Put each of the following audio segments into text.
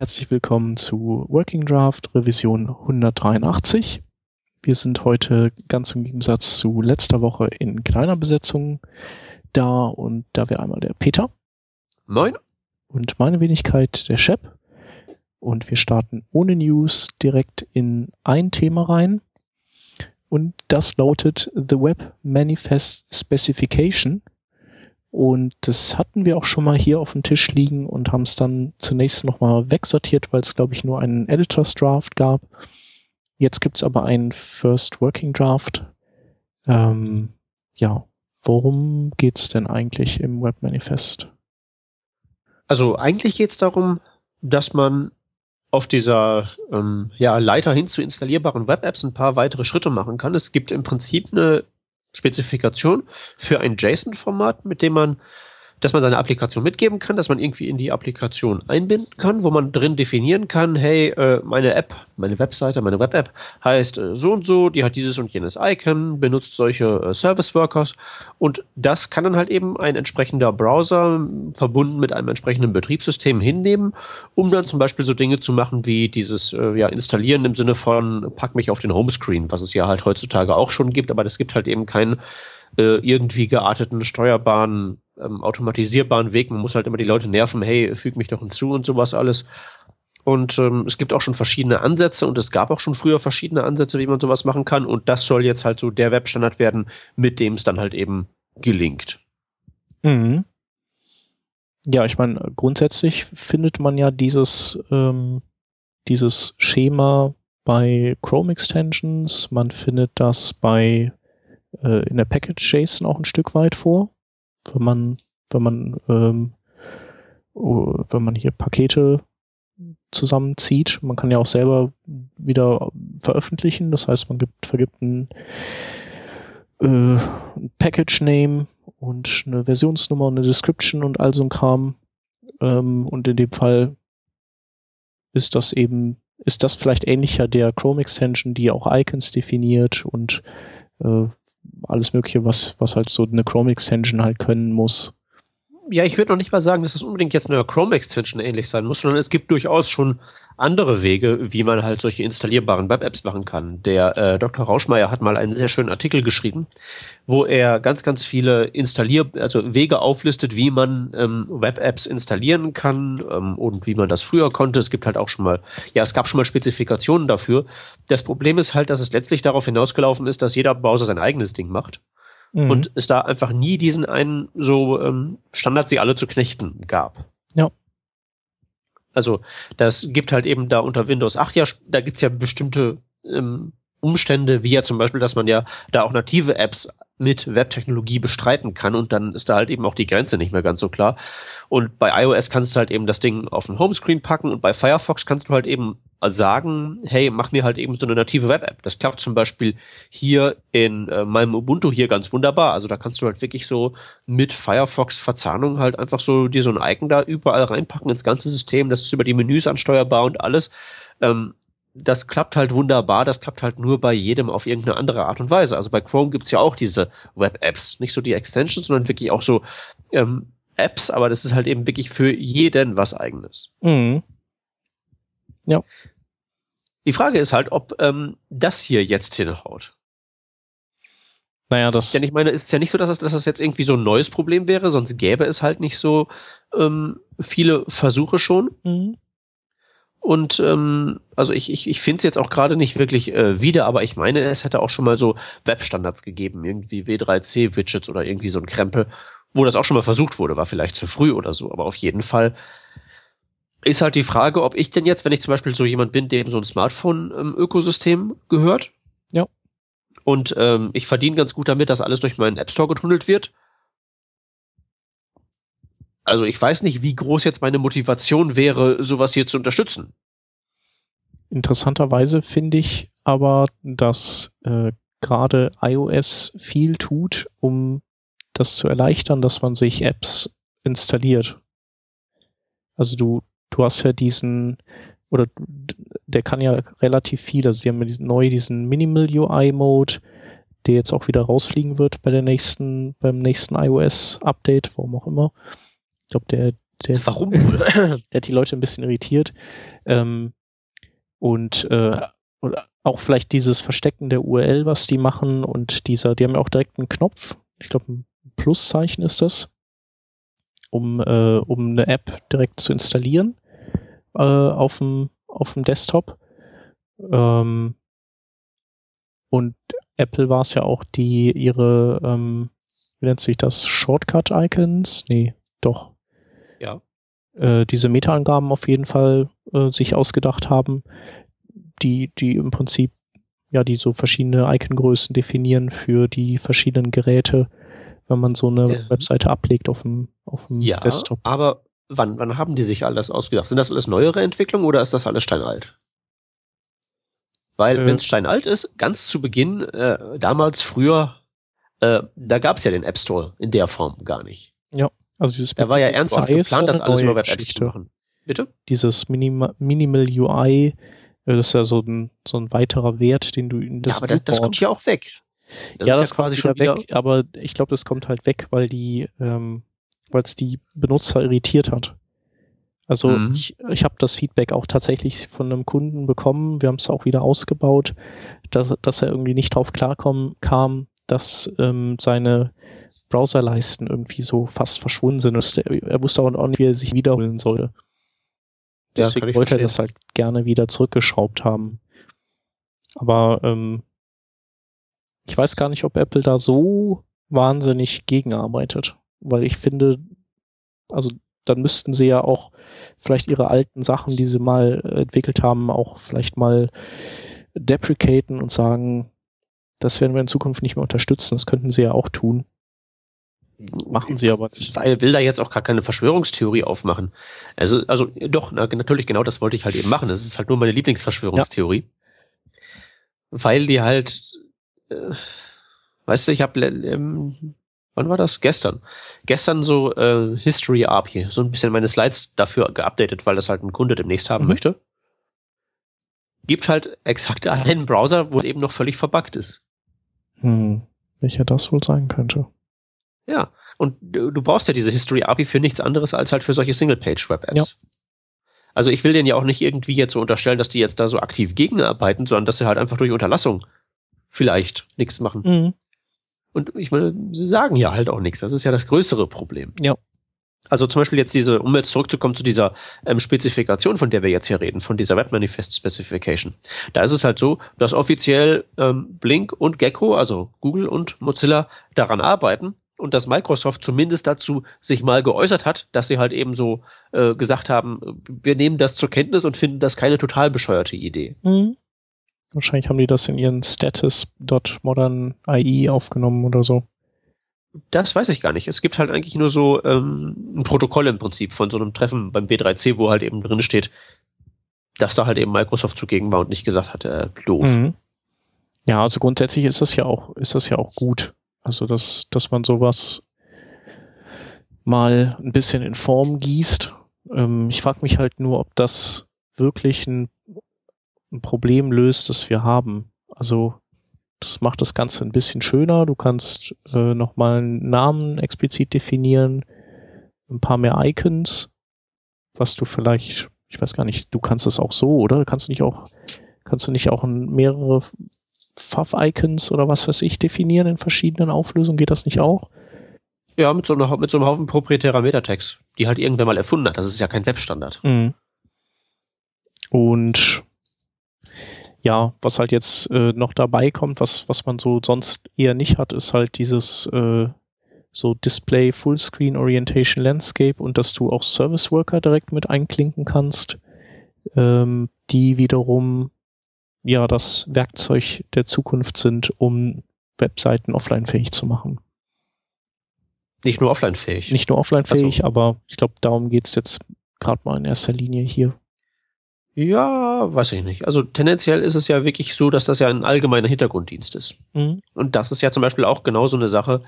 Herzlich willkommen zu Working Draft Revision 183. Wir sind heute ganz im Gegensatz zu letzter Woche in kleiner Besetzung da und da wäre einmal der Peter. Moin. Und meine Wenigkeit der Shep. Und wir starten ohne News direkt in ein Thema rein. Und das lautet The Web Manifest Specification. Und das hatten wir auch schon mal hier auf dem Tisch liegen und haben es dann zunächst nochmal wegsortiert, weil es, glaube ich, nur einen Editors Draft gab. Jetzt gibt es aber einen First Working Draft. Ähm, ja, worum geht's denn eigentlich im Web Manifest? Also eigentlich geht es darum, dass man auf dieser ähm, ja, Leiter hin zu installierbaren Web-Apps ein paar weitere Schritte machen kann. Es gibt im Prinzip eine Spezifikation für ein JSON-Format, mit dem man dass man seine Applikation mitgeben kann, dass man irgendwie in die Applikation einbinden kann, wo man drin definieren kann, hey, äh, meine App, meine Webseite, meine Web-App heißt äh, so und so, die hat dieses und jenes Icon, benutzt solche äh, Service-Workers und das kann dann halt eben ein entsprechender Browser verbunden mit einem entsprechenden Betriebssystem hinnehmen, um dann zum Beispiel so Dinge zu machen wie dieses ja, Installieren im Sinne von pack mich auf den Homescreen, was es ja halt heutzutage auch schon gibt, aber das gibt halt eben keinen äh, irgendwie gearteten, steuerbaren ähm, automatisierbaren Weg. Man muss halt immer die Leute nerven, hey, füg mich doch hinzu und sowas alles. Und ähm, es gibt auch schon verschiedene Ansätze und es gab auch schon früher verschiedene Ansätze, wie man sowas machen kann. Und das soll jetzt halt so der Webstandard werden, mit dem es dann halt eben gelingt. Mhm. Ja, ich meine, grundsätzlich findet man ja dieses, ähm, dieses Schema bei Chrome Extensions, man findet das bei äh, in der Package JSON auch ein Stück weit vor wenn man, wenn man, ähm, oh, wenn man hier Pakete zusammenzieht. Man kann ja auch selber wieder veröffentlichen. Das heißt, man gibt, vergibt ein, äh, ein Package Name und eine Versionsnummer und eine Description und all so ein Kram. Ähm, und in dem Fall ist das eben, ist das vielleicht ähnlicher der Chrome Extension, die auch Icons definiert und äh, alles Mögliche, was, was halt so eine Chrome Extension halt können muss. Ja, ich würde noch nicht mal sagen, dass es unbedingt jetzt eine Chrome Extension ähnlich sein muss, sondern es gibt durchaus schon andere Wege, wie man halt solche installierbaren Web-Apps machen kann. Der äh, Dr. Rauschmeier hat mal einen sehr schönen Artikel geschrieben, wo er ganz, ganz viele installier also Wege auflistet, wie man ähm, Web-Apps installieren kann ähm, und wie man das früher konnte. Es gibt halt auch schon mal, ja, es gab schon mal Spezifikationen dafür. Das Problem ist halt, dass es letztlich darauf hinausgelaufen ist, dass jeder Browser sein eigenes Ding macht. Mhm. Und es da einfach nie diesen einen so ähm, Standard, sie alle zu knechten gab. Also das gibt halt eben da unter Windows 8 ja, da gibt's ja bestimmte ähm, Umstände, wie ja zum Beispiel, dass man ja da auch native Apps mit Webtechnologie bestreiten kann und dann ist da halt eben auch die Grenze nicht mehr ganz so klar. Und bei iOS kannst du halt eben das Ding auf den Homescreen packen und bei Firefox kannst du halt eben sagen, hey, mach mir halt eben so eine native Web-App. Das klappt zum Beispiel hier in äh, meinem Ubuntu hier ganz wunderbar. Also da kannst du halt wirklich so mit Firefox-Verzahnung halt einfach so dir so ein Icon da überall reinpacken ins ganze System. Das ist über die Menüs ansteuerbar und alles. Ähm, das klappt halt wunderbar, das klappt halt nur bei jedem auf irgendeine andere Art und Weise. Also bei Chrome gibt's ja auch diese Web-Apps, nicht so die Extensions, sondern wirklich auch so ähm, Apps, aber das ist halt eben wirklich für jeden was eigenes. Mhm. Ja. Die Frage ist halt, ob ähm, das hier jetzt hinhaut. Naja, das. Denn ich meine, ist ja nicht so, dass das, dass das jetzt irgendwie so ein neues Problem wäre, sonst gäbe es halt nicht so ähm, viele Versuche schon. Mhm. Und ähm, also ich, ich, ich finde es jetzt auch gerade nicht wirklich äh, wieder, aber ich meine, es hätte auch schon mal so Webstandards gegeben, irgendwie W3C-Widgets oder irgendwie so ein Krempel, wo das auch schon mal versucht wurde, war vielleicht zu früh oder so, aber auf jeden Fall ist halt die Frage, ob ich denn jetzt, wenn ich zum Beispiel so jemand bin, dem so ein Smartphone-Ökosystem gehört, ja. und ähm, ich verdiene ganz gut damit, dass alles durch meinen App Store getunnelt wird, also ich weiß nicht, wie groß jetzt meine Motivation wäre, sowas hier zu unterstützen. Interessanterweise finde ich aber, dass äh, gerade iOS viel tut, um das zu erleichtern, dass man sich Apps installiert. Also du, du hast ja diesen, oder der kann ja relativ viel, also die haben ja neu diesen Minimal UI Mode, der jetzt auch wieder rausfliegen wird bei der nächsten, beim nächsten iOS Update, warum auch immer. Ich glaube, der der, Warum? der hat die Leute ein bisschen irritiert. Ähm, und äh, auch vielleicht dieses Verstecken der URL, was die machen und dieser, die haben ja auch direkt einen Knopf, ich glaube ein Pluszeichen ist das, um, äh, um eine App direkt zu installieren äh, auf dem auf dem Desktop. Ähm, und Apple war es ja auch, die ihre, ähm, wie nennt sich das, Shortcut-Icons? Nee, doch. Ja. Äh, diese Meta-Angaben auf jeden Fall äh, sich ausgedacht haben, die, die im Prinzip, ja, die so verschiedene Icon-Größen definieren für die verschiedenen Geräte, wenn man so eine Ja. Webseite ablegt auf dem, auf dem Ja, Desktop. aber wann, wann haben die sich alles ausgedacht? Sind das alles neuere Entwicklungen oder ist das alles steinalt? Weil, Äh. wenn es steinalt ist, ganz zu Beginn, äh, damals früher, äh, da gab es ja den App Store in der Form gar nicht. Also dieses Da war ja ernsthaft UI geplant, das alles über Web-Apps zu machen. Bitte? dieses Minima Minimal UI, äh, das ist ja so ein, so ein weiterer Wert, den du in das ja, aber das, das kommt ja auch weg. Das ja, ist das quasi schon wieder weg, aber ich glaube, das kommt halt weg, weil die, ähm, weil es die Benutzer irritiert hat. Also Mhm. ich, ich habe das Feedback auch tatsächlich von einem Kunden bekommen, wir haben es auch wieder ausgebaut, dass, dass er irgendwie nicht drauf klarkommen kam, dass ähm, seine Browserleisten irgendwie so fast verschwunden sind. Er, wusste auch nicht, wie er sich wiederholen sollte. Ja, Deswegen ich wollte er das halt gerne wieder zurückgeschraubt haben. Aber ähm, ich weiß gar nicht, ob Apple da so wahnsinnig gegenarbeitet. Weil ich finde, also dann müssten sie ja auch vielleicht ihre alten Sachen, die sie mal äh, entwickelt haben, auch vielleicht mal deprecaten und sagen, das werden wir in Zukunft nicht mehr unterstützen. Das könnten sie ja auch tun. Machen sie aber nicht. Ich will da jetzt auch gar keine Verschwörungstheorie aufmachen. Also, also doch, na, natürlich, genau das wollte ich halt eben machen. Das ist halt nur meine Lieblingsverschwörungstheorie. Weil die halt, äh, weißt du, ich habe, ähm, wann war das? Gestern. Gestern so äh, History API, so ein bisschen meine Slides dafür geupdatet, weil das halt ein Kunde demnächst haben Mhm. möchte. Gibt halt exakt einen Browser, wo eben noch völlig verbuggt ist. Hm, welcher das wohl sein könnte. Ja, und du, du brauchst ja diese History API für nichts anderes als halt für solche Single-Page-Web-Apps. Ja. Also ich will denen ja auch nicht irgendwie jetzt so unterstellen, dass die jetzt da so aktiv gegenarbeiten, sondern dass sie halt einfach durch Unterlassung vielleicht nichts machen. Mhm. Und ich meine, sie sagen ja halt auch nichts. Das ist ja das größere Problem. Ja. Also zum Beispiel jetzt diese, um jetzt zurückzukommen zu dieser ähm, Spezifikation, von der wir jetzt hier reden, von dieser Web Manifest Specification. Da ist es halt so, dass offiziell ähm, Blink und Gecko, also Google und Mozilla, daran arbeiten und dass Microsoft zumindest dazu sich mal geäußert hat, dass sie halt eben so äh, gesagt haben, wir nehmen das zur Kenntnis und finden das keine total bescheuerte Idee. Mhm. Wahrscheinlich haben die das in ihren Status.modern.ai aufgenommen oder so. Das weiß ich gar nicht. Es gibt halt eigentlich nur so ähm, ein Protokoll im Prinzip von so einem Treffen beim W3C, wo halt eben drin steht, dass da halt eben Microsoft zugegen war und nicht gesagt hat, äh, doof. Mhm. Ja, also grundsätzlich ist das ja auch, ist das ja auch gut. Also, dass, dass man sowas mal ein bisschen in Form gießt. Ähm, ich frage mich halt nur, ob das wirklich ein, ein Problem löst, das wir haben. Also, das macht das Ganze ein bisschen schöner. Du kannst äh, nochmal einen Namen explizit definieren, ein paar mehr Icons, was du vielleicht, ich weiß gar nicht, du kannst es auch so, oder? Kannst du nicht auch, kannst du nicht auch mehrere Fav-Icons oder was weiß ich definieren in verschiedenen Auflösungen? Geht das nicht auch? Ja, mit so, einer, mit so einem Haufen proprietärer Metatext, die halt irgendwer mal erfunden hat. Das ist ja kein Webstandard. Mhm. Und ja, was halt jetzt äh, noch dabei kommt, was, was man so sonst eher nicht hat, ist halt dieses äh, so Display Fullscreen Orientation Landscape und dass du auch Service Worker direkt mit einklinken kannst, ähm, die wiederum ja das Werkzeug der Zukunft sind, um Webseiten offline fähig zu machen. Nicht nur offline fähig. Nicht nur offline fähig, so. aber ich glaube, darum geht's jetzt gerade mal in erster Linie hier. Ja, weiß ich nicht. Also tendenziell ist es ja wirklich so, dass das ja ein allgemeiner Hintergrunddienst ist. Mhm. Und das ist ja zum Beispiel auch genau so eine Sache,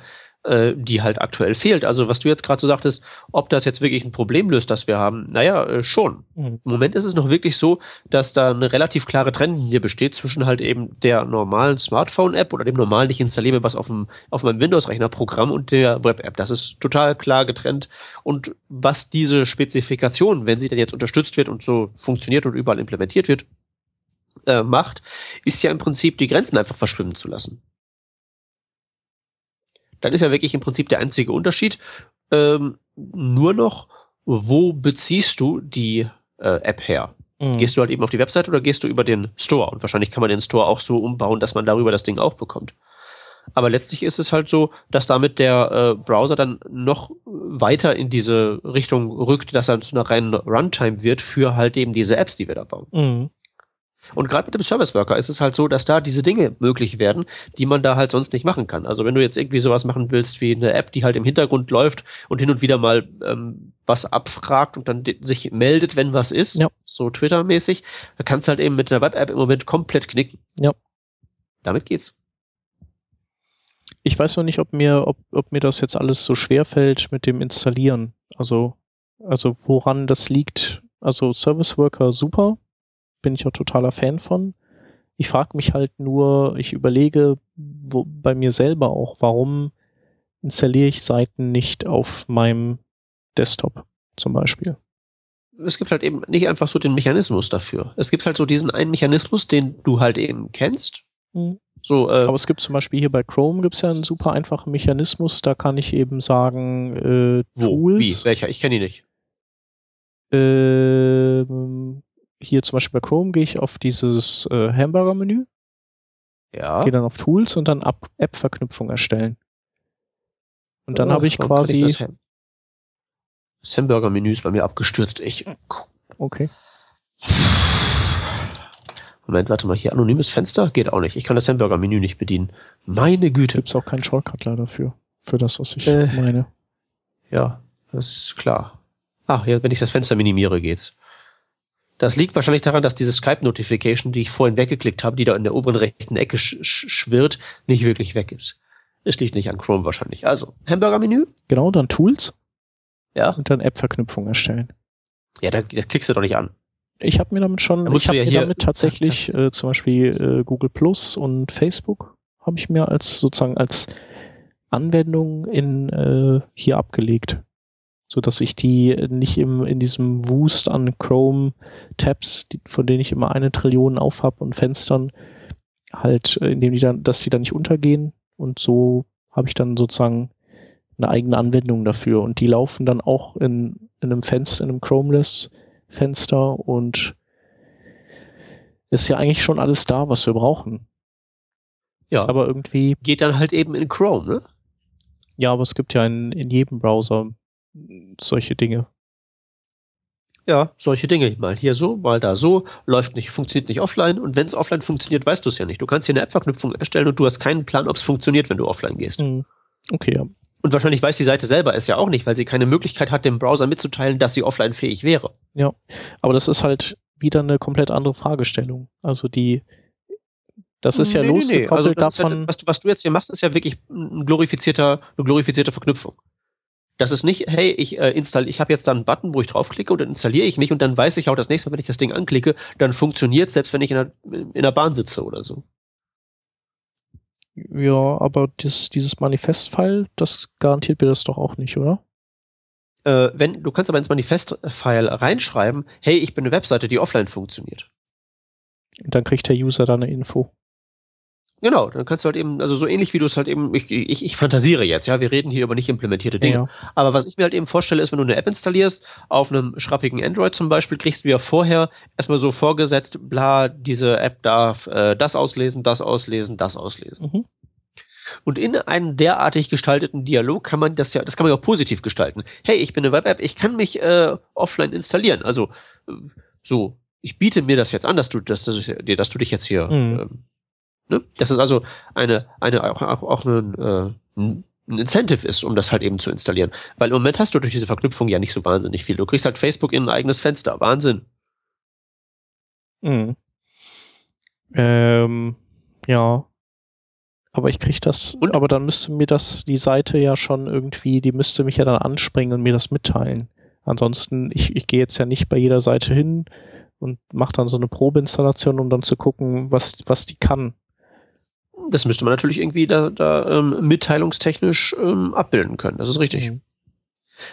äh, die halt aktuell fehlt. Also was du jetzt gerade so sagtest, ob das jetzt wirklich ein Problem löst, das wir haben, naja, äh, schon. Mhm. Im Moment ist es noch wirklich so, dass da eine relativ klare Trennlinie besteht zwischen halt eben der normalen Smartphone-App oder dem normalen, ich installiere was auf, dem, auf meinem Windows-Rechner-Programm und der Web-App. Das ist total klar getrennt. Und was diese Spezifikation, wenn sie denn jetzt unterstützt wird und so funktioniert und überall implementiert wird, äh, macht, ist ja im Prinzip die Grenzen einfach verschwimmen zu lassen. Dann ist ja wirklich im Prinzip der einzige Unterschied ähm, nur noch, wo beziehst du die äh, App her? Mhm. Gehst du halt eben auf die Website oder gehst du über den Store? Und wahrscheinlich kann man den Store auch so umbauen, dass man darüber das Ding auch bekommt. Aber letztlich ist es halt so, dass damit der äh, Browser dann noch weiter in diese Richtung rückt, dass er zu einer reinen Runtime wird für halt eben diese Apps, die wir da bauen. Mhm. Und gerade mit dem Service Worker ist es halt so, dass da diese Dinge möglich werden, die man da halt sonst nicht machen kann. Also wenn du jetzt irgendwie sowas machen willst wie eine App, die halt im Hintergrund läuft und hin und wieder mal ähm, was abfragt und dann sich meldet, wenn was ist, ja. so Twitter-mäßig, da kannst du halt eben mit der Web-App im Moment komplett knicken. Ja. Damit geht's. Ich weiß noch nicht, ob mir, ob, ob mir das jetzt alles so schwer fällt mit dem Installieren. Also, also woran das liegt. Also Service Worker super, bin ich auch totaler Fan von. Ich frage mich halt nur, ich überlege wo, bei mir selber auch, warum installiere ich Seiten nicht auf meinem Desktop zum Beispiel. Es gibt halt eben nicht einfach so den Mechanismus dafür. Es gibt halt so diesen einen Mechanismus, den du halt eben kennst. Mhm. So, äh, Aber es gibt zum Beispiel hier bei Chrome gibt es ja einen super einfachen Mechanismus, da kann ich eben sagen, äh, wo? Tools. Wie? Welcher? Ich kenne ihn nicht. Ähm, hier zum Beispiel bei Chrome gehe ich auf dieses äh, Hamburger-Menü. Ja. Gehe dann auf Tools und dann App-Verknüpfung erstellen. Und dann oh, habe ich quasi. Ich das, Ham das Hamburger-Menü ist bei mir abgestürzt. Ich. Okay. Moment, warte mal, hier anonymes Fenster geht auch nicht. Ich kann das Hamburger-Menü nicht bedienen. Meine Güte. Gibt es auch keinen Shortcut leider für, für das, was ich äh, meine. Ja, das ist klar. Ach, ja, wenn ich das Fenster minimiere, geht's. Das liegt wahrscheinlich daran, dass diese Skype-Notification, die ich vorhin weggeklickt habe, die da in der oberen rechten Ecke sch schwirrt, nicht wirklich weg ist. Es liegt nicht an Chrome wahrscheinlich. Also, Hamburger-Menü. Genau, dann Tools. Ja. Und dann App-Verknüpfung erstellen. Ja, da, da klickst du doch nicht an. Ich habe mir damit schon, ich habe ja mir damit tatsächlich äh, zum Beispiel äh, Google Plus und Facebook habe ich mir als sozusagen als Anwendung in äh, hier abgelegt so dass ich die nicht im, in diesem Wust an Chrome-Tabs, von denen ich immer eine Trillion aufhab und Fenstern, halt, äh, indem die dann, dass die dann nicht untergehen. Und so habe ich dann sozusagen eine eigene Anwendung dafür. Und die laufen dann auch in, in einem Fenster, in einem Chromeless-Fenster und ist ja eigentlich schon alles da, was wir brauchen. Ja. Aber irgendwie. Geht dann halt eben in Chrome, ne? Ja, aber es gibt ja in, in jedem Browser solche Dinge. Ja, solche Dinge. Mal hier so, mal da so, läuft nicht, funktioniert nicht offline und wenn es offline funktioniert, weißt du es ja nicht. Du kannst hier eine App-Verknüpfung erstellen und du hast keinen Plan, ob es funktioniert, wenn du offline gehst. Hm. Okay, ja. Und wahrscheinlich weiß die Seite selber es ja auch nicht, weil sie keine Möglichkeit hat, dem Browser mitzuteilen, dass sie offline fähig wäre. Ja, aber das ist halt wieder eine komplett andere Fragestellung. Also die, das ist ja nee, losgekoppelt nee, nee. Also davon. Ja, was, was, du jetzt hier machst, ist ja wirklich ein glorifizierter, eine glorifizierte Verknüpfung. Das ist nicht, hey, ich äh, installiere, ich habe jetzt da einen Button, wo ich draufklicke und dann installiere ich mich und dann weiß ich auch das nächste Mal, wenn ich das Ding anklicke, dann funktioniert selbst wenn ich in der, in der Bahn sitze oder so. Ja, aber das, dieses Manifest-File, das garantiert mir das doch auch nicht, oder? Äh, wenn, du kannst aber ins Manifest-File reinschreiben, hey, ich bin eine Webseite, die offline funktioniert. Und dann kriegt der User da eine Info. Genau, dann kannst du halt eben, also so ähnlich wie du es halt eben, ich, ich, ich fantasiere jetzt, ja, wir reden hier über nicht implementierte Dinge. Ja. Aber was ich mir halt eben vorstelle, ist, wenn du eine App installierst, auf einem schrappigen Android zum Beispiel, kriegst du ja vorher erstmal so vorgesetzt, bla, diese App darf äh, das auslesen, das auslesen, das auslesen. Mhm. Und in einem derartig gestalteten Dialog kann man das ja, das kann man ja auch positiv gestalten. Hey, ich bin eine Web-App, ich kann mich äh, offline installieren. Also äh, so, ich biete mir das jetzt an, dass du, dass, dass, dass du dich jetzt hier mhm. ähm, Ne? Das ist also eine, eine auch, auch, auch ein, äh, ein Incentive ist, um das halt eben zu installieren. Weil im Moment hast du durch diese Verknüpfung ja nicht so wahnsinnig viel. Du kriegst halt Facebook in ein eigenes Fenster. Wahnsinn. Mhm. Ähm, ja. Aber ich kriege das, Und? aber dann müsste mir das die Seite ja schon irgendwie, die müsste mich ja dann anspringen und mir das mitteilen. Ansonsten, ich, ich gehe jetzt ja nicht bei jeder Seite hin und mache dann so eine Probeinstallation, um dann zu gucken, was, was die kann. Das müsste man natürlich irgendwie da, da ähm, mitteilungstechnisch ähm, abbilden können. Das ist richtig. Mhm.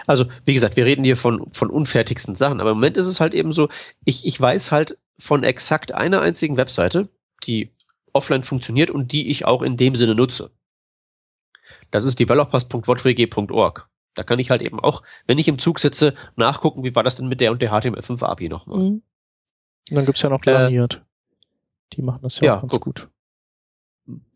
Also, wie gesagt, wir reden hier von, von unfertigsten Sachen, aber im Moment ist es halt eben so, ich, ich weiß halt von exakt einer einzigen Webseite, die offline funktioniert und die ich auch in dem Sinne nutze. Das ist developers.wotwg.org. Da kann ich halt eben auch, wenn ich im Zug sitze, nachgucken, wie war das denn mit der und der HTML5 API nochmal. Mhm. Und dann gibt's ja noch Äh, Laniert. Die machen das ja, ja, auch ganz guck. gut.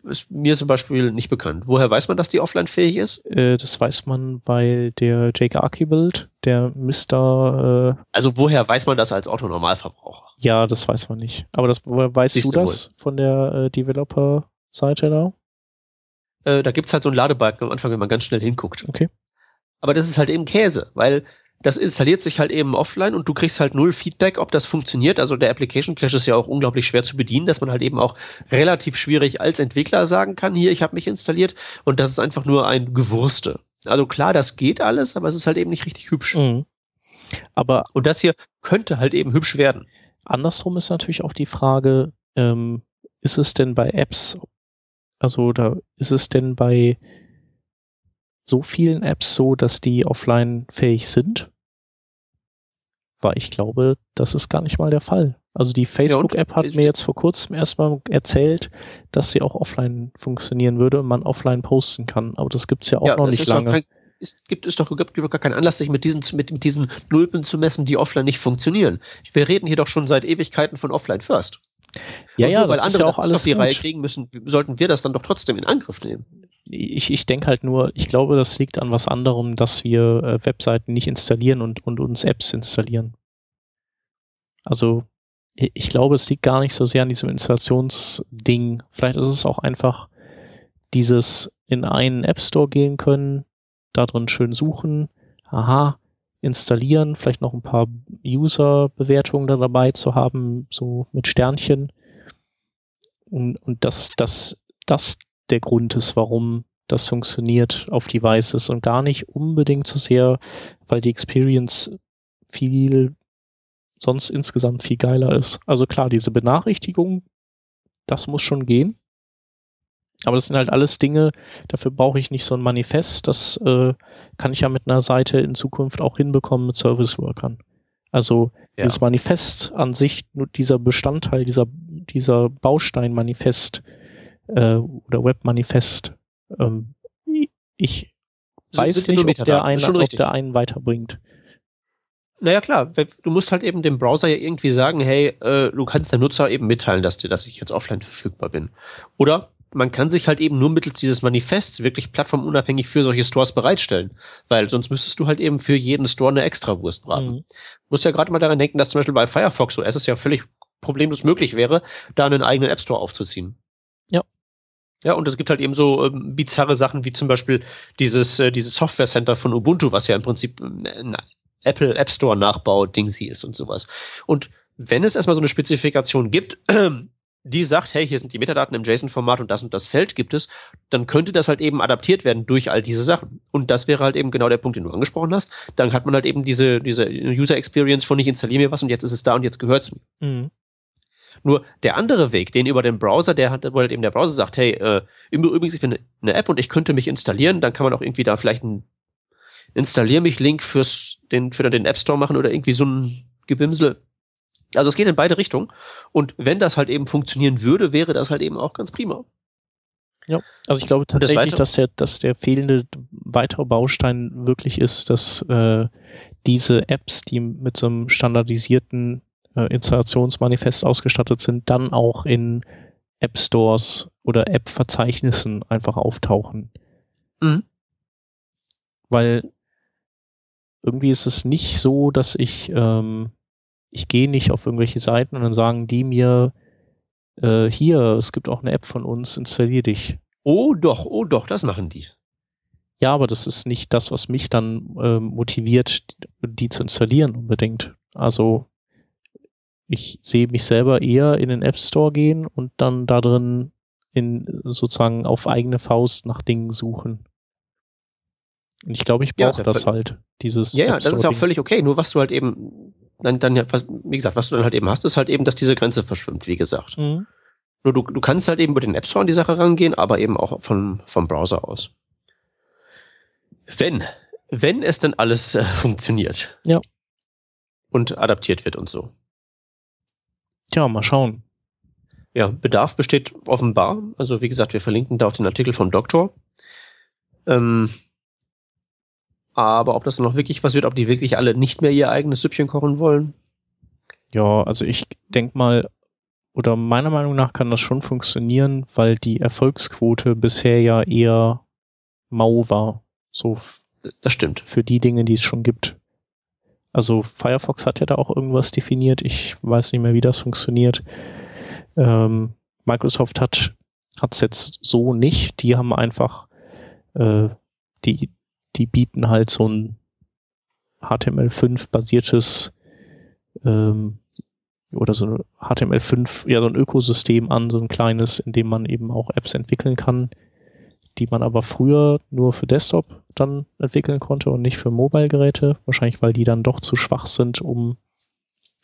Ist mir zum Beispiel nicht bekannt. Woher weiß man, dass die offline fähig ist? Äh, das weiß man, weil der Jake Archibald, der Mr. Äh, Also woher weiß man das als Autonormalverbraucher? ja, das weiß man nicht. Aber das woher weißt Siehst du das von der äh, Developer-Seite da? Äh, da gibt's halt so einen Ladebalken am Anfang, wenn man ganz schnell hinguckt. Okay. Aber das ist halt eben Käse, weil das installiert sich halt eben offline und du kriegst halt null Feedback, ob das funktioniert. Also der Application Cache ist ja auch unglaublich schwer zu bedienen, dass man halt eben auch relativ schwierig als Entwickler sagen kann, hier, ich habe mich installiert und das ist einfach nur ein Gewurste. Also klar, das geht alles, aber es ist halt eben nicht richtig hübsch. Mhm. Aber Und das hier könnte halt eben hübsch werden. andersrum ist natürlich auch die Frage, ähm, ist es denn bei Apps, also da ist es denn bei so vielen Apps so, dass die offline fähig sind? Weil ich glaube, das ist gar nicht mal der Fall. Also die Facebook-App hat mir jetzt vor kurzem erstmal erzählt, dass sie auch offline funktionieren würde und man offline posten kann. Aber das gibt's ja auch noch das nicht ist lange. Kein, ist, gibt es doch gibt, gibt gar keinen Anlass, sich mit diesen, mit, mit diesen Nulpen zu messen, die offline nicht funktionieren. Wir reden hier doch schon seit Ewigkeiten von Offline First. ja, Und ja, nur weil das ist andere ja das auch alles auf die Reihe gut. kriegen müssen, sollten wir das dann doch trotzdem in Angriff nehmen. Ich, ich denke halt nur, ich glaube, das liegt an was anderem, dass wir äh, Webseiten nicht installieren und, und uns Apps installieren. Also ich, glaube, es liegt gar nicht so sehr an diesem Installationsding. Vielleicht ist es auch einfach dieses in einen App Store gehen können, da drin schön suchen, aha, installieren, vielleicht noch ein paar User-Bewertungen da dabei zu haben, so mit Sternchen. Und, und dass das, das der Grund ist, warum das funktioniert auf Devices und gar nicht unbedingt so sehr, weil die Experience viel sonst insgesamt viel geiler ist. Also klar, diese Benachrichtigung, das muss schon gehen. Aber das sind halt alles Dinge, dafür brauche ich nicht so ein Manifest. Das äh, kann ich ja mit einer Seite in Zukunft auch hinbekommen mit Service Workern. Also Ja. dieses Manifest an sich, nur dieser Bestandteil, dieser, dieser Baustein-Manifest äh, oder Web-Manifest, ähm, ich weiß nicht, ob der, einen, ob der einen weiterbringt. Naja, klar, du musst halt eben dem Browser ja irgendwie sagen, hey, äh, du kannst der Nutzer eben mitteilen, dass, dir, dass ich jetzt offline verfügbar bin. Oder man kann sich halt eben nur mittels dieses Manifests wirklich plattformunabhängig für solche Stores bereitstellen. Weil sonst müsstest du halt eben für jeden Store eine Extrawurst braten. Mhm. Du musst ja gerade mal daran denken, dass zum Beispiel bei Firefox OS es ja völlig problemlos möglich wäre, da einen eigenen App Store aufzuziehen. Ja. Und es gibt halt eben so ähm, bizarre Sachen wie zum Beispiel dieses, äh, dieses Software Center von Ubuntu, was ja im Prinzip ein Apple App Store Nachbau Dingsy ist und sowas. Und wenn es erstmal so eine Spezifikation gibt, die sagt, hey, hier sind die Metadaten im JSON-Format und das und das Feld gibt es, dann könnte das halt eben adaptiert werden durch all diese Sachen. Und das wäre halt eben genau der Punkt, den du angesprochen hast. Dann hat man halt eben diese, diese User Experience von ich installiere mir was und jetzt ist es da und jetzt gehört es mir. Mhm. Nur der andere Weg, den über den Browser, der hat, wo halt eben der Browser sagt, hey, äh, übrigens, ich bin eine App und ich könnte mich installieren, dann kann man auch irgendwie da vielleicht einen Installier mich Link fürs den für den App Store machen oder irgendwie so ein Gebimsel. Also es geht in beide Richtungen und wenn das halt eben funktionieren würde, wäre das halt eben auch ganz prima. Also ich glaube das tatsächlich, Weitere- dass der, dass der fehlende weitere Baustein wirklich ist, dass äh, diese Apps, die mit so einem standardisierten äh, Installationsmanifest ausgestattet sind, dann auch in App Stores oder App-Verzeichnissen einfach auftauchen. Mhm. Weil irgendwie ist es nicht so, dass ich, ähm, ich gehe nicht auf irgendwelche Seiten und dann sagen die mir, äh, hier, es gibt auch eine App von uns, installier dich. Oh doch, oh doch, das machen die. Ja, aber das ist nicht das, was mich dann ähm, motiviert, die zu installieren unbedingt. Also ich sehe mich selber eher in den App Store gehen und dann da drin in sozusagen auf eigene Faust nach Dingen suchen. Und ich glaube, ich brauche ja, das halt. Dieses ja, ja, das ist ja auch völlig okay. Nur was du halt eben, dann, dann wie gesagt, was du dann halt eben hast, ist halt eben, dass diese Grenze verschwimmt, wie gesagt. Mhm. Nur du, du kannst halt eben über den App Store an die Sache rangehen, aber eben auch von, vom Browser aus. Wenn, wenn es dann alles äh, funktioniert. Ja. Und adaptiert wird und so. Tja, mal schauen. Ja, Bedarf besteht offenbar. Also wie gesagt, wir verlinken da auch den Artikel vom Doktor. Ähm, aber ob das noch wirklich was wird, ob die wirklich alle nicht mehr ihr eigenes Süppchen kochen wollen? Ja, also ich denke mal, oder meiner Meinung nach kann das schon funktionieren, weil die Erfolgsquote bisher ja eher mau war. So. Das stimmt. Für die Dinge, die es schon gibt. Also Firefox hat ja da auch irgendwas definiert. Ich weiß nicht mehr, wie das funktioniert. Ähm, Microsoft hat es jetzt so nicht. Die haben einfach äh, die die bieten halt so ein HTML5 basiertes ähm, oder so ein HTML5, ja so ein Ökosystem an, so ein kleines, in dem man eben auch Apps entwickeln kann, die man aber früher nur für Desktop dann entwickeln konnte und nicht für Mobile-Geräte, wahrscheinlich weil die dann doch zu schwach sind, um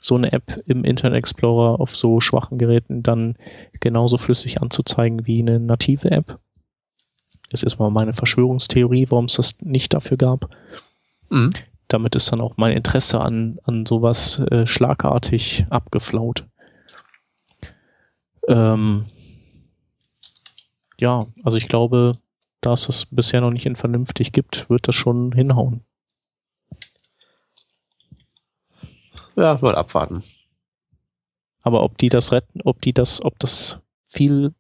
so eine App im Internet Explorer auf so schwachen Geräten dann genauso flüssig anzuzeigen wie eine native App. Das ist mal meine Verschwörungstheorie, warum es das nicht dafür gab. Mhm. Damit ist dann auch mein Interesse an, an sowas äh, schlagartig abgeflaut. Ähm, ja, also ich glaube, da es es bisher noch nicht in vernünftig gibt, wird das schon hinhauen. Ja, mal abwarten. Aber ob die das retten, ob die das, ob das viel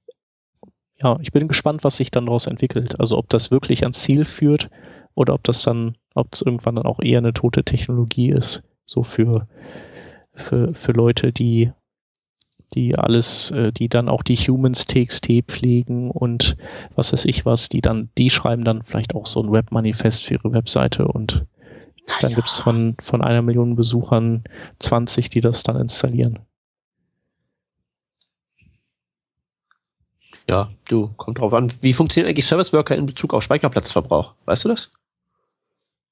ja, ich bin gespannt, was sich dann daraus entwickelt. Also ob das wirklich ans Ziel führt oder ob das dann, ob es irgendwann dann auch eher eine tote Technologie ist, so für, für, für Leute, die, die alles, äh, die dann auch die Humans TXT pflegen und was weiß ich was, die dann, die schreiben dann vielleicht auch so ein Webmanifest für ihre Webseite und dann gibt's von, von einer Million Besuchern 20, die das dann installieren. Ja, du, kommt drauf an. Wie funktioniert eigentlich Service Worker in Bezug auf Speicherplatzverbrauch? Weißt du das?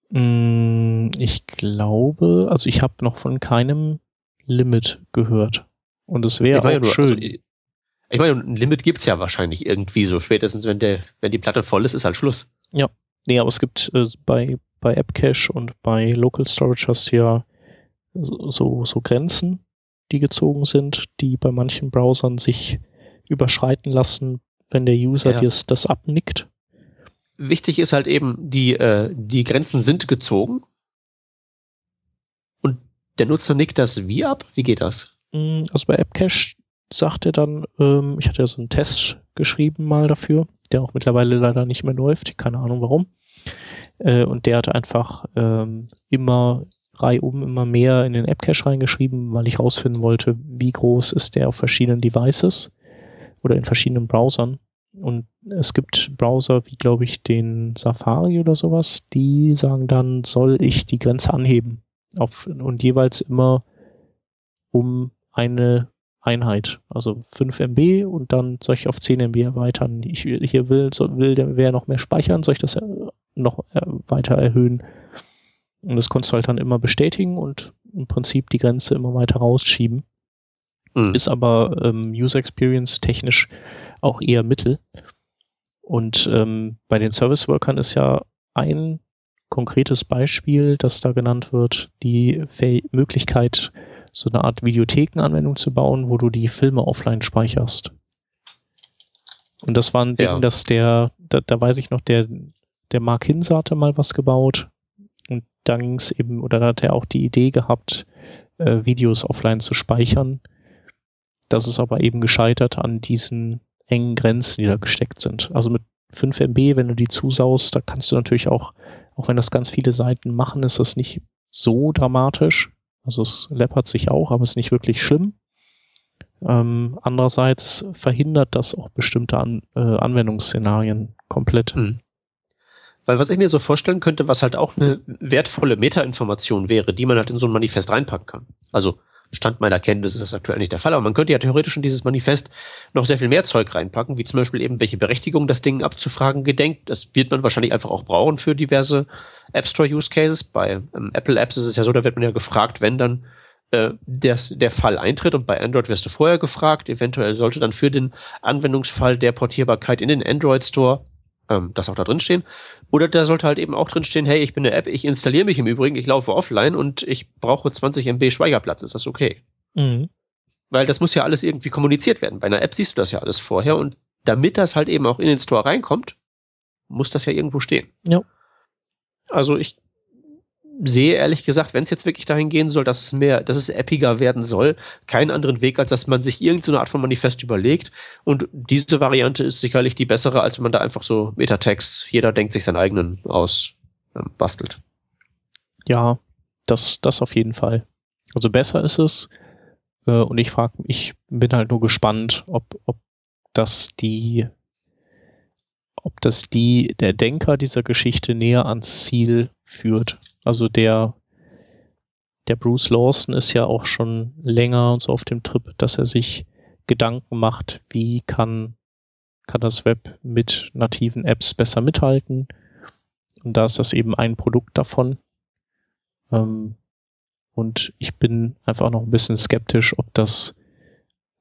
Mm, ich glaube, also ich habe noch von keinem Limit gehört. Und es wäre auch ja, schön. Also, ich meine, ein Limit gibt's ja wahrscheinlich irgendwie so. Spätestens, wenn, der, wenn die Platte voll ist, ist halt Schluss. Ja. Nee, aber es gibt äh, bei, bei AppCache und bei Local Storage hast du ja so, so Grenzen, die gezogen sind, die bei manchen Browsern sich überschreiten lassen, wenn der User ja. dir das abnickt. Wichtig ist halt eben, die, äh, die Grenzen sind gezogen und der Nutzer nickt das wie ab? Wie geht das? Mm, also bei AppCache sagt er dann, ähm, ich hatte ja so einen Test geschrieben mal dafür, der auch mittlerweile leider nicht mehr läuft, keine Ahnung warum. Äh, und der hat einfach ähm, immer reihum immer mehr in den AppCache reingeschrieben, weil ich rausfinden wollte, wie groß ist der auf verschiedenen Devices oder in verschiedenen Browsern. Und es gibt Browser wie, glaube ich, den Safari oder sowas, die sagen dann, soll ich die Grenze anheben. Auf, und jeweils immer um eine Einheit. Also 5 MB und dann soll ich auf 10 MB erweitern. Ich hier will, so, will der wer noch mehr speichern, soll ich das noch weiter erhöhen. Und das konntest du halt dann immer bestätigen und im Prinzip die Grenze immer weiter rausschieben. Mhm. Ist aber ähm, User Experience technisch auch eher Mittel. Und ähm, bei den Service Workern ist ja ein konkretes Beispiel, das da genannt wird, die Fäh Möglichkeit, so eine Art Videothekenanwendung zu bauen, wo du die Filme offline speicherst. Und das war ein Ding, ja. dass der, da, da weiß ich noch, der, der Mark Hinse hatte mal was gebaut. Und da ging es eben, oder da hat er auch die Idee gehabt, äh, Videos offline zu speichern. Das ist aber eben gescheitert an diesen engen Grenzen, die da gesteckt sind. Also mit 5 MB, wenn du die zusaust, da kannst du natürlich auch, auch wenn das ganz viele Seiten machen, ist das nicht so dramatisch. Also es läppert sich auch, aber es ist nicht wirklich schlimm. Ähm, andererseits verhindert das auch bestimmte An äh, Anwendungsszenarien komplett. Mhm. Weil was ich mir so vorstellen könnte, was halt auch eine wertvolle Metainformation wäre, die man halt in so ein Manifest reinpacken kann. Also Stand meiner Kenntnis ist das aktuell nicht der Fall, aber man könnte ja theoretisch in dieses Manifest noch sehr viel mehr Zeug reinpacken, wie zum Beispiel eben, welche Berechtigung das Ding abzufragen gedenkt. Das wird man wahrscheinlich einfach auch brauchen für diverse App Store Use Cases. Bei ähm, Apple Apps ist es ja so, da wird man ja gefragt, wenn dann äh, des, der Fall eintritt und bei Android wirst du vorher gefragt. Eventuell sollte dann für den Anwendungsfall der Portierbarkeit in den Android Store ähm, das auch da drin stehen. Oder da sollte halt eben auch drin stehen, hey, ich bin eine App, ich installiere mich im Übrigen, ich laufe offline und ich brauche 20 MB Speicherplatz. Ist das okay? Mhm. Weil das muss ja alles irgendwie kommuniziert werden. Bei einer App siehst du das ja alles vorher und damit das halt eben auch in den Store reinkommt, muss das ja irgendwo stehen. Ja. Also ich sehe ehrlich gesagt, wenn es jetzt wirklich dahin gehen soll, dass es mehr, dass es eppiger werden soll, keinen anderen Weg, als dass man sich irgendeine Art von Manifest überlegt. Und diese Variante ist sicherlich die bessere, als wenn man da einfach so Metatext, jeder denkt sich seinen eigenen aus, ähm, bastelt. Ja, das, das auf jeden Fall. Also besser ist es. Äh, und ich frage, ich bin halt nur gespannt, ob, ob das die ob das die, der Denker dieser Geschichte näher ans Ziel führt. Also der, der Bruce Lawson ist ja auch schon länger so auf dem Trip, dass er sich Gedanken macht, wie kann, kann das Web mit nativen Apps besser mithalten. Und da ist das eben ein Produkt davon. Ähm, und ich bin einfach noch ein bisschen skeptisch, ob das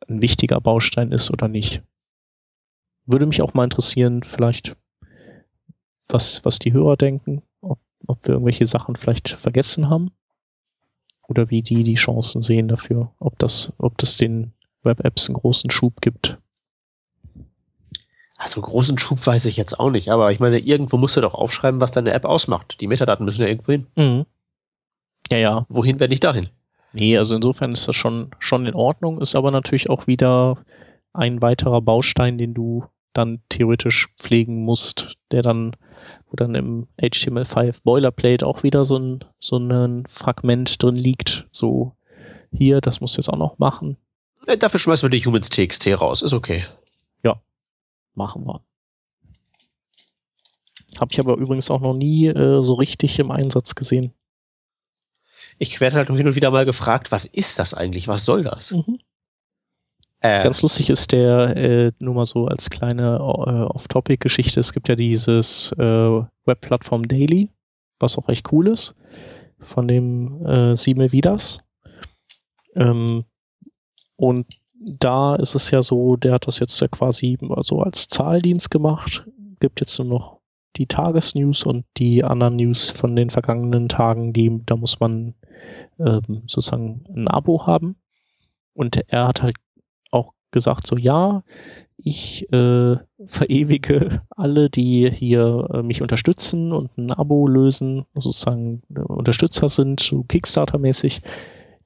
ein wichtiger Baustein ist oder nicht. Würde mich auch mal interessieren, vielleicht, was, was die Hörer denken, ob, wir irgendwelche Sachen vielleicht vergessen haben oder wie die die Chancen sehen dafür, ob das, ob das den Web-Apps einen großen Schub gibt. Also großen Schub weiß ich jetzt auch nicht, aber ich meine, irgendwo musst du doch aufschreiben, was deine App ausmacht. Die Metadaten müssen ja irgendwo hin. Mhm. Ja, ja. Wohin werde ich dahin? Nee, also insofern ist das schon, schon in Ordnung, ist aber natürlich auch wieder ein weiterer Baustein, den du dann theoretisch pflegen musst, der dann, wo dann im HTML5 Boilerplate auch wieder so ein, so ein Fragment drin liegt, so hier, das muss jetzt auch noch machen. Äh, dafür schmeißen wir die Humans.txt raus, ist okay. Ja, machen wir. Habe ich aber übrigens auch noch nie äh, so richtig im Einsatz gesehen. Ich werde halt hin und wieder mal gefragt, was ist das eigentlich? Was soll das? Mhm. Äh, Ganz lustig ist der, äh, nur mal so als kleine äh, Off-Topic-Geschichte, es gibt ja dieses äh, Webplattform Daily, was auch echt cool ist, von dem äh, Sime Vidas. Ähm, und da ist es ja so, der hat das jetzt ja quasi so als Zahldienst gemacht, gibt jetzt nur noch die Tagesnews und die anderen News von den vergangenen Tagen, die, da muss man ähm, sozusagen ein Abo haben. Und er hat halt gesagt, so ja, ich äh, verewige alle, die hier äh, mich unterstützen und ein Abo lösen, sozusagen äh, Unterstützer sind, so Kickstarter-mäßig,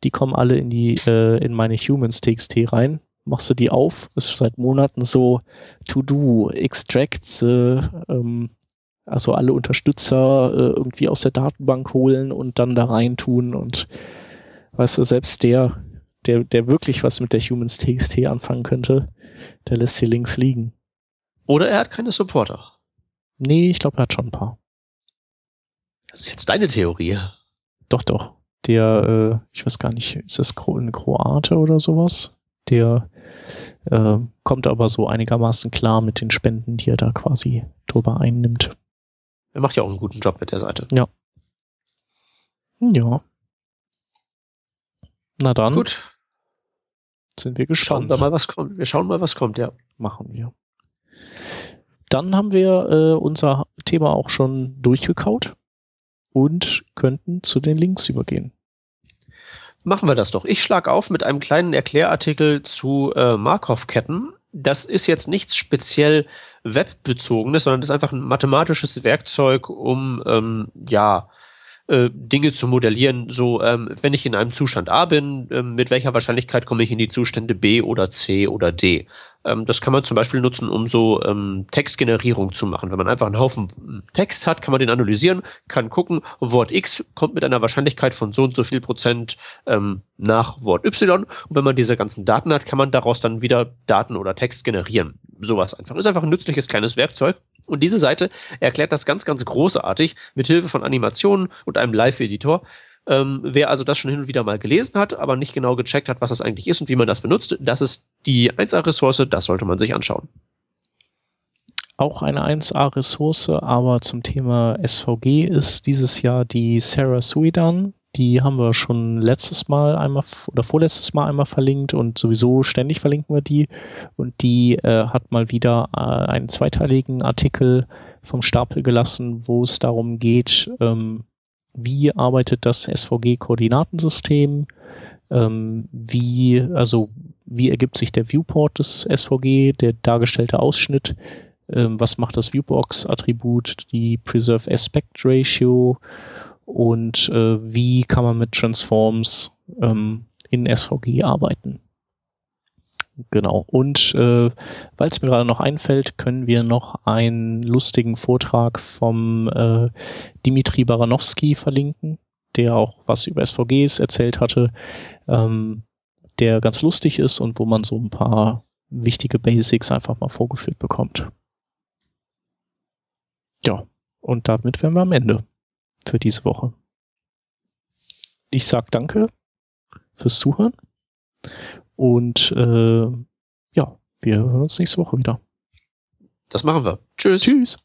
die kommen alle in die äh, in meine Humans TXT rein. Machst du die auf, ist seit Monaten so To-Do, Extracts, äh, ähm, also alle Unterstützer äh, irgendwie aus der Datenbank holen und dann da rein tun und weißt du, selbst der der, der wirklich was mit der Humans TXT anfangen könnte, der lässt hier links liegen. Oder er hat keine Supporter. Nee, ich glaube, er hat schon ein paar. Das ist jetzt deine Theorie. Doch, doch. Der, äh, ich weiß gar nicht, ist das ein Kroate oder sowas? Der äh, kommt aber so einigermaßen klar mit den Spenden, die er da quasi drüber einnimmt. Er macht ja auch einen guten Job mit der Seite. Ja. Ja. Na dann. Gut. Sind wir gespannt. Schauen wir mal, was kommt. Wir schauen mal, was kommt, ja. Machen wir. Dann haben wir äh, unser Thema auch schon durchgekaut und könnten zu den Links übergehen. Machen wir das doch. Ich schlage auf mit einem kleinen Erklärartikel zu äh, Markov-Ketten. Das ist jetzt nichts speziell webbezogenes, sondern das ist einfach ein mathematisches Werkzeug, um ähm, ja äh, Dinge zu modellieren, so ähm, wenn ich in einem Zustand A bin, ähm, mit welcher Wahrscheinlichkeit komme ich in die Zustände B oder C oder D. Ähm, das kann man zum Beispiel nutzen, um so ähm, Textgenerierung zu machen. Wenn man einfach einen Haufen hm, Text hat, kann man den analysieren, kann gucken, Wort X kommt mit einer Wahrscheinlichkeit von so und so viel Prozent ähm, nach Wort Y. Und wenn man diese ganzen Daten hat, kann man daraus dann wieder Daten oder Text generieren. Sowas einfach. Ist einfach ein nützliches kleines Werkzeug. Und diese Seite erklärt das ganz, ganz großartig mit Hilfe von Animationen und einem Live-Editor, Ähm, wer also das schon hin und wieder mal gelesen hat, aber nicht genau gecheckt hat, was das eigentlich ist und wie man das benutzt, das ist die 1A-Ressource, das sollte man sich anschauen. Auch eine 1A-Ressource, aber zum Thema SVG ist dieses Jahr die Sarah Suidan. Die haben wir schon letztes Mal einmal oder vorletztes Mal einmal verlinkt und sowieso ständig verlinken wir die. Und die äh, hat mal wieder äh, einen zweiteiligen Artikel vom Stapel gelassen, wo es darum geht, ähm, wie arbeitet das SVG-Koordinatensystem, ähm, wie, also wie ergibt sich der Viewport des SVG, der dargestellte Ausschnitt, ähm, was macht das Viewbox-Attribut, die Preserve Aspect Ratio und äh, wie kann man mit Transforms ähm, in SVG arbeiten. Genau. Und äh, weil es mir gerade noch einfällt, können wir noch einen lustigen Vortrag vom äh, Dimitri Baranowski verlinken, der auch was über SVGs erzählt hatte, ähm, der ganz lustig ist und wo man so ein paar wichtige Basics einfach mal vorgeführt bekommt. Ja, und damit wären wir am Ende für diese Woche. Ich sag danke fürs Zuhören und äh, ja, wir hören uns nächste Woche wieder. Das machen wir. Tschüss. Tschüss.